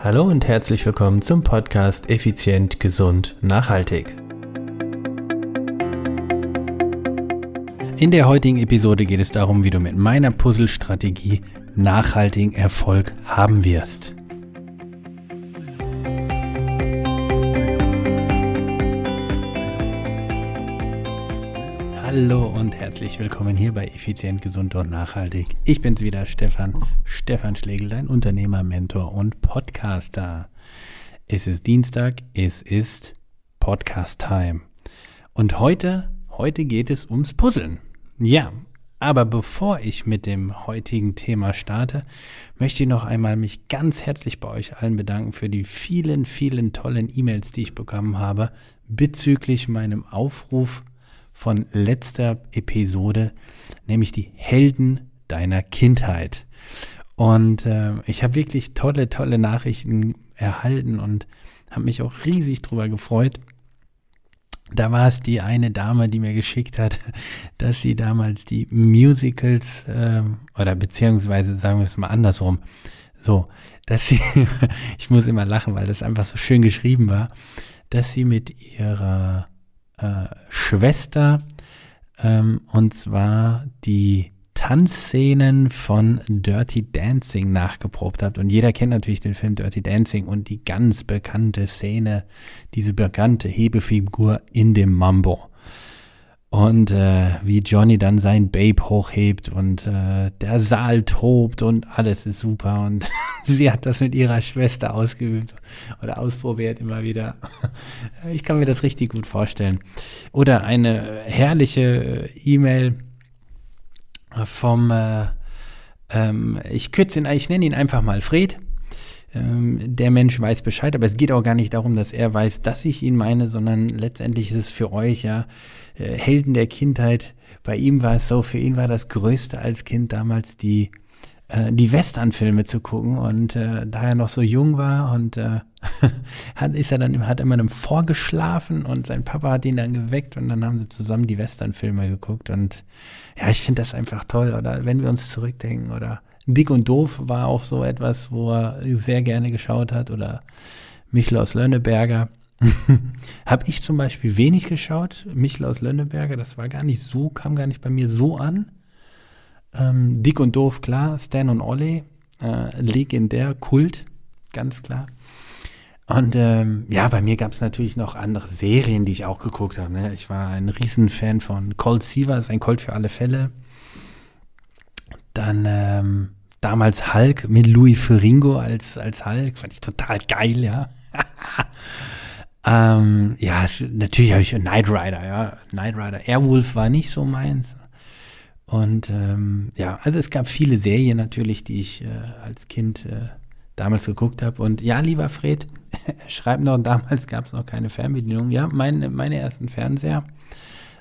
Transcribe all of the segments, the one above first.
Hallo und herzlich willkommen zum Podcast Effizient, Gesund, Nachhaltig. In der heutigen Episode geht es darum, wie du mit meiner Puzzle-Strategie nachhaltigen Erfolg haben wirst. Hallo und herzlich willkommen hier bei Effizient, Gesund und Nachhaltig. Ich bin's wieder, Stefan, Stefan Schlegel, dein Unternehmer, Mentor und Podcaster. Es ist Dienstag, es ist Podcast Time. Und heute, heute geht es ums Puzzeln. Ja, aber bevor ich mit dem heutigen Thema starte, möchte ich noch einmal mich ganz herzlich bei euch allen bedanken für die vielen, vielen tollen E-Mails, die ich bekommen habe bezüglich meinem Aufruf von letzter Episode, nämlich die Helden deiner Kindheit. Und äh, ich habe wirklich tolle, tolle Nachrichten erhalten und habe mich auch riesig drüber gefreut. Da war es die eine Dame, die mir geschickt hat, dass sie damals die Musicals äh, oder beziehungsweise sagen wir es mal andersrum, so, dass sie, ich muss immer lachen, weil das einfach so schön geschrieben war, dass sie mit ihrer äh, Schwester ähm, und zwar die Tanzszenen von Dirty Dancing nachgeprobt habt. Und jeder kennt natürlich den Film Dirty Dancing und die ganz bekannte Szene, diese bekannte Hebefigur in dem Mambo. Und äh, wie Johnny dann sein Babe hochhebt und äh, der Saal tobt und alles ist super. Und sie hat das mit ihrer Schwester ausgeübt oder ausprobiert immer wieder. Ich kann mir das richtig gut vorstellen. Oder eine herrliche äh, E-Mail vom, äh, ähm, ich kürze ihn, ich nenne ihn einfach mal Fred. Ähm, der Mensch weiß Bescheid, aber es geht auch gar nicht darum, dass er weiß, dass ich ihn meine, sondern letztendlich ist es für euch ja. Äh, Helden der Kindheit. Bei ihm war es so, für ihn war das Größte als Kind damals die äh, die Westernfilme zu gucken. Und äh, da er noch so jung war und äh, hat, ist er dann hat immer einem vorgeschlafen und sein Papa hat ihn dann geweckt und dann haben sie zusammen die Westernfilme geguckt. Und ja, ich finde das einfach toll. Oder wenn wir uns zurückdenken oder Dick und Doof war auch so etwas, wo er sehr gerne geschaut hat. Oder Michel aus Lönneberger. Habe ich zum Beispiel wenig geschaut. Michel aus Lönneberger, das war gar nicht so, kam gar nicht bei mir so an. Ähm, Dick und Doof, klar. Stan und Ollie, äh, legendär, Kult, ganz klar. Und ähm, ja, bei mir gab es natürlich noch andere Serien, die ich auch geguckt habe. Ne? Ich war ein Riesenfan von Colt Sievers, ein Colt für alle Fälle. Dann ähm, damals Hulk mit Louis Ferringo als, als Hulk, fand ich total geil, ja. ähm, ja, natürlich habe ich Knight Rider, ja. Knight Rider. Airwolf war nicht so meins. Und ähm, ja, also es gab viele Serien natürlich, die ich äh, als Kind äh, damals geguckt habe. Und ja, lieber Fred, schreib noch, damals gab es noch keine Fernbedienung. Ja, mein, meine ersten Fernseher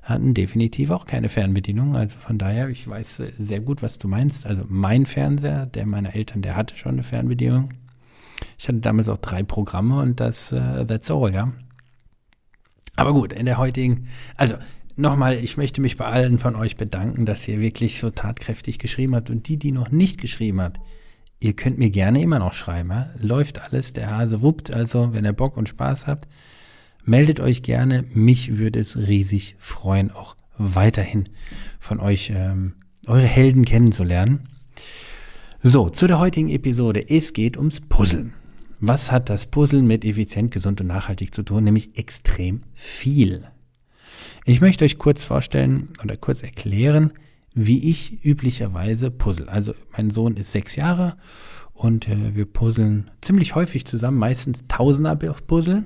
hatten definitiv auch keine Fernbedienung. Also von daher, ich weiß sehr gut, was du meinst. Also mein Fernseher, der meiner Eltern, der hatte schon eine Fernbedienung. Ich hatte damals auch drei Programme und das, uh, that's all, ja. Aber gut, in der heutigen, also nochmal, ich möchte mich bei allen von euch bedanken, dass ihr wirklich so tatkräftig geschrieben habt. Und die, die noch nicht geschrieben habt, ihr könnt mir gerne immer noch schreiben. Ja? Läuft alles, der Hase wuppt. Also, wenn ihr Bock und Spaß habt, meldet euch gerne. Mich würde es riesig freuen, auch weiterhin von euch ähm, eure Helden kennenzulernen. So, zu der heutigen Episode. Es geht ums Puzzeln. Was hat das Puzzeln mit effizient, gesund und nachhaltig zu tun? Nämlich extrem viel. Ich möchte euch kurz vorstellen oder kurz erklären, wie ich üblicherweise puzzle. Also mein Sohn ist sechs Jahre und äh, wir puzzeln ziemlich häufig zusammen, meistens Tausender-Puzzle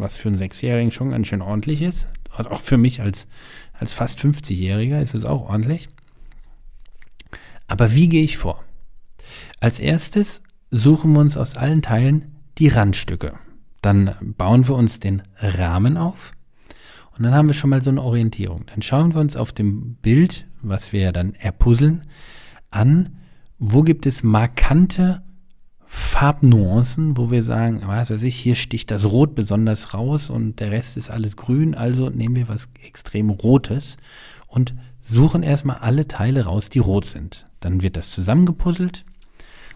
was für einen Sechsjährigen schon ganz schön ordentlich ist. Und auch für mich als, als fast 50-Jähriger ist es auch ordentlich. Aber wie gehe ich vor? Als erstes suchen wir uns aus allen Teilen die Randstücke. Dann bauen wir uns den Rahmen auf und dann haben wir schon mal so eine Orientierung. Dann schauen wir uns auf dem Bild, was wir dann erpuzzeln, an, wo gibt es markante Farbnuancen, wo wir sagen, was weiß ich, hier sticht das Rot besonders raus und der Rest ist alles grün, also nehmen wir was extrem Rotes und suchen erstmal alle Teile raus, die rot sind. Dann wird das zusammengepuzzelt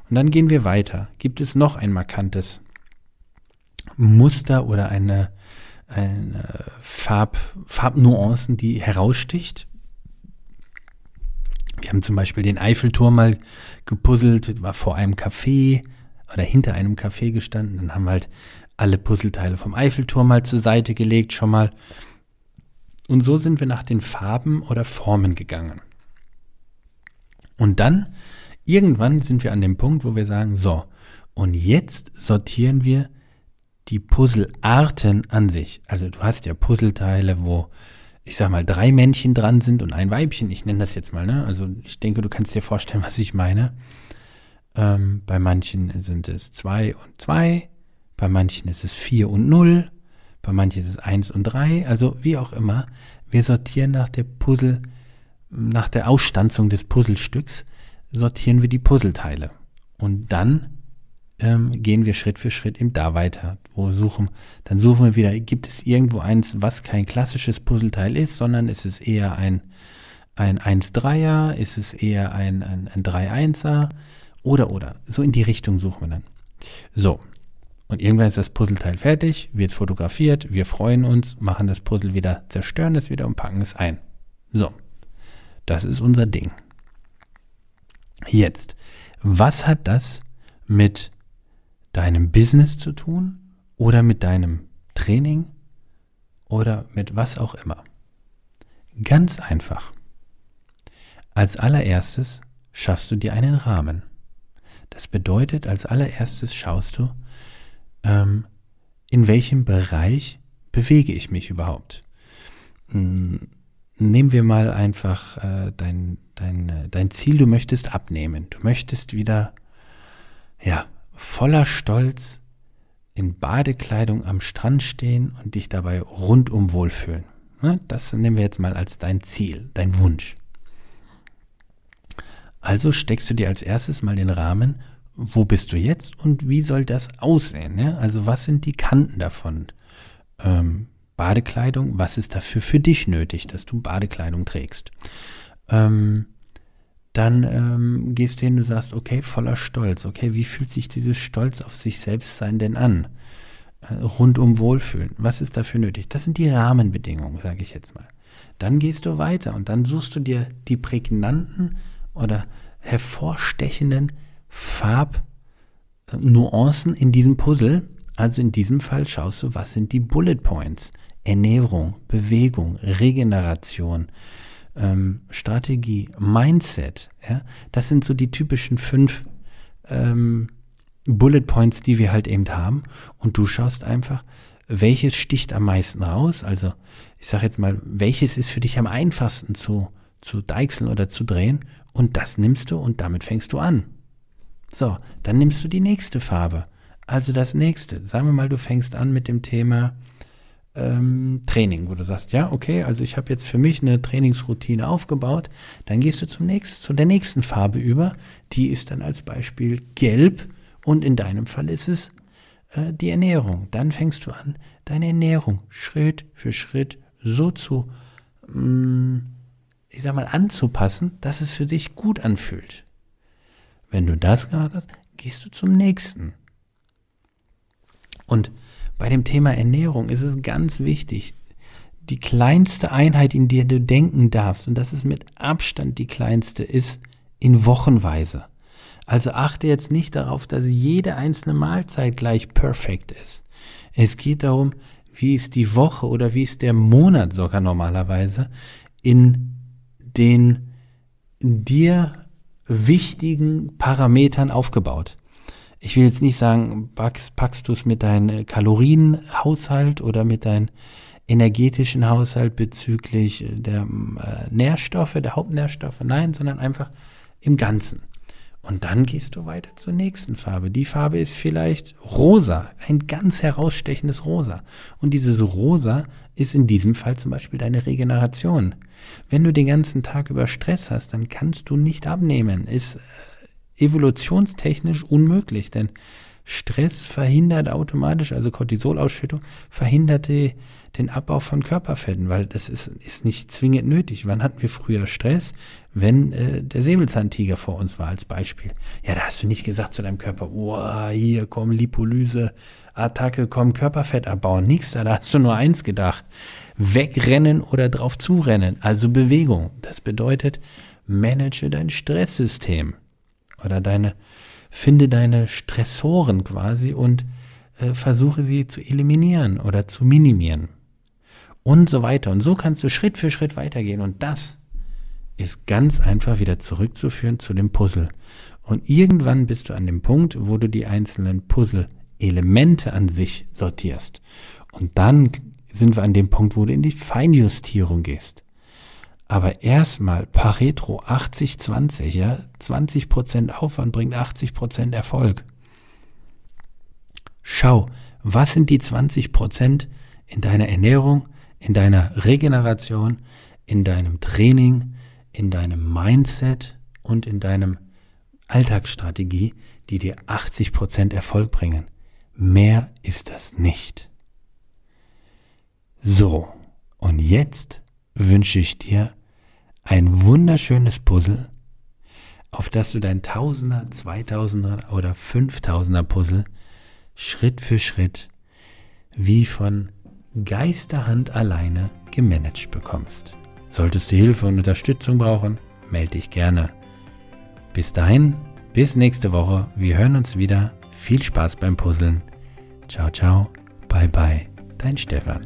Und dann gehen wir weiter. Gibt es noch ein markantes Muster oder eine, eine Farb, Farbnuancen, die heraussticht? Wir haben zum Beispiel den Eiffelturm mal gepuzzelt, war vor einem Café oder hinter einem Café gestanden. Dann haben wir halt alle Puzzleteile vom Eiffelturm mal zur Seite gelegt, schon mal. Und so sind wir nach den Farben oder Formen gegangen. Und dann, irgendwann sind wir an dem Punkt, wo wir sagen, so, und jetzt sortieren wir die Puzzlearten an sich. Also du hast ja Puzzleteile, wo ich sag mal drei Männchen dran sind und ein Weibchen. Ich nenne das jetzt mal, ne? Also ich denke, du kannst dir vorstellen, was ich meine. Ähm, bei manchen sind es zwei und zwei, bei manchen ist es vier und null, bei manchen ist es eins und drei. Also wie auch immer, wir sortieren nach der Puzzle, nach der Ausstanzung des Puzzlestücks, sortieren wir die Puzzleteile. Und dann ähm, gehen wir Schritt für Schritt eben da weiter. Wo suchen, dann suchen wir wieder, gibt es irgendwo eins, was kein klassisches Puzzleteil ist, sondern ist es eher ein, ein 1-3er, ist es eher ein, ein, ein 3-1er oder oder. So in die Richtung suchen wir dann. So. Und irgendwann ist das Puzzleteil fertig, wird fotografiert, wir freuen uns, machen das Puzzle wieder, zerstören es wieder und packen es ein. So. Das ist unser Ding. Jetzt, was hat das mit deinem Business zu tun oder mit deinem Training oder mit was auch immer. Ganz einfach. Als allererstes schaffst du dir einen Rahmen. Das bedeutet, als allererstes schaust du, ähm, in welchem Bereich bewege ich mich überhaupt. Hm, nehmen wir mal einfach äh, dein, dein, äh, dein Ziel, du möchtest abnehmen. Du möchtest wieder, ja, voller Stolz in Badekleidung am Strand stehen und dich dabei rundum wohlfühlen. Ne? Das nehmen wir jetzt mal als dein Ziel, dein Wunsch. Also steckst du dir als erstes mal den Rahmen, wo bist du jetzt und wie soll das aussehen? Ne? Also was sind die Kanten davon? Ähm, Badekleidung, was ist dafür für dich nötig, dass du Badekleidung trägst? Ähm, dann ähm, gehst du hin und sagst, okay, voller Stolz. Okay, wie fühlt sich dieses Stolz auf sich selbst sein denn an? Äh, rundum Wohlfühlen. Was ist dafür nötig? Das sind die Rahmenbedingungen, sage ich jetzt mal. Dann gehst du weiter und dann suchst du dir die prägnanten oder hervorstechenden Farbnuancen in diesem Puzzle. Also in diesem Fall schaust du, was sind die Bullet Points? Ernährung, Bewegung, Regeneration, ähm, Strategie, Mindset. Ja? Das sind so die typischen fünf ähm, Bullet Points, die wir halt eben haben. Und du schaust einfach, welches sticht am meisten raus. Also ich sage jetzt mal, welches ist für dich am einfachsten zu, zu deichseln oder zu drehen. Und das nimmst du und damit fängst du an. So, dann nimmst du die nächste Farbe. Also das nächste. Sagen wir mal, du fängst an mit dem Thema ähm, Training, wo du sagst, ja, okay, also ich habe jetzt für mich eine Trainingsroutine aufgebaut, dann gehst du zum nächsten, zu der nächsten Farbe über, die ist dann als Beispiel gelb und in deinem Fall ist es äh, die Ernährung. Dann fängst du an, deine Ernährung Schritt für Schritt so zu, mh, mm, ich sag mal, anzupassen, dass es für dich gut anfühlt. Wenn du das gemacht hast, gehst du zum nächsten. Und bei dem Thema Ernährung ist es ganz wichtig, die kleinste Einheit, in der du denken darfst, und das ist mit Abstand die kleinste, ist in Wochenweise. Also achte jetzt nicht darauf, dass jede einzelne Mahlzeit gleich perfekt ist. Es geht darum, wie ist die Woche oder wie ist der Monat sogar normalerweise in den dir wichtigen Parametern aufgebaut ich will jetzt nicht sagen, packst, packst du es mit deinem Kalorienhaushalt oder mit deinem energetischen Haushalt bezüglich der äh, Nährstoffe, der Hauptnährstoffe, nein, sondern einfach im Ganzen. Und dann gehst du weiter zur nächsten Farbe. Die Farbe ist vielleicht rosa, ein ganz herausstechendes Rosa. Und dieses Rosa ist in diesem Fall zum Beispiel deine Regeneration. Wenn du den ganzen Tag über Stress hast, dann kannst du nicht abnehmen. Ist äh, evolutionstechnisch unmöglich, denn Stress verhindert automatisch, also Cortisolausschüttung, verhindert die, den Abbau von Körperfetten, weil das ist, ist nicht zwingend nötig. Wann hatten wir früher Stress? Wenn äh, der Säbelzahntiger vor uns war als Beispiel. Ja, da hast du nicht gesagt zu deinem Körper, oh, hier komm Lipolyse, Attacke, komm Körperfett abbauen. Nix da, da hast du nur eins gedacht. Wegrennen oder drauf zurennen, also Bewegung. Das bedeutet, manage dein Stresssystem oder deine, finde deine Stressoren quasi und äh, versuche sie zu eliminieren oder zu minimieren. Und so weiter. Und so kannst du Schritt für Schritt weitergehen. Und das ist ganz einfach wieder zurückzuführen zu dem Puzzle. Und irgendwann bist du an dem Punkt, wo du die einzelnen Puzzle-Elemente an sich sortierst. Und dann sind wir an dem Punkt, wo du in die Feinjustierung gehst. Aber erstmal Pareto 80-20, ja, 20% Aufwand bringt 80% Erfolg. Schau, was sind die 20% in deiner Ernährung, in deiner Regeneration, in deinem Training, in deinem Mindset und in deinem Alltagsstrategie, die dir 80% Erfolg bringen. Mehr ist das nicht. So, und jetzt wünsche ich dir ein wunderschönes Puzzle, auf das du dein Tausender, Zweitausender oder Fünftausender Puzzle Schritt für Schritt wie von Geisterhand alleine gemanagt bekommst. Solltest du Hilfe und Unterstützung brauchen, melde dich gerne. Bis dahin, bis nächste Woche. Wir hören uns wieder. Viel Spaß beim Puzzeln. Ciao, ciao. Bye, bye. Dein Stefan.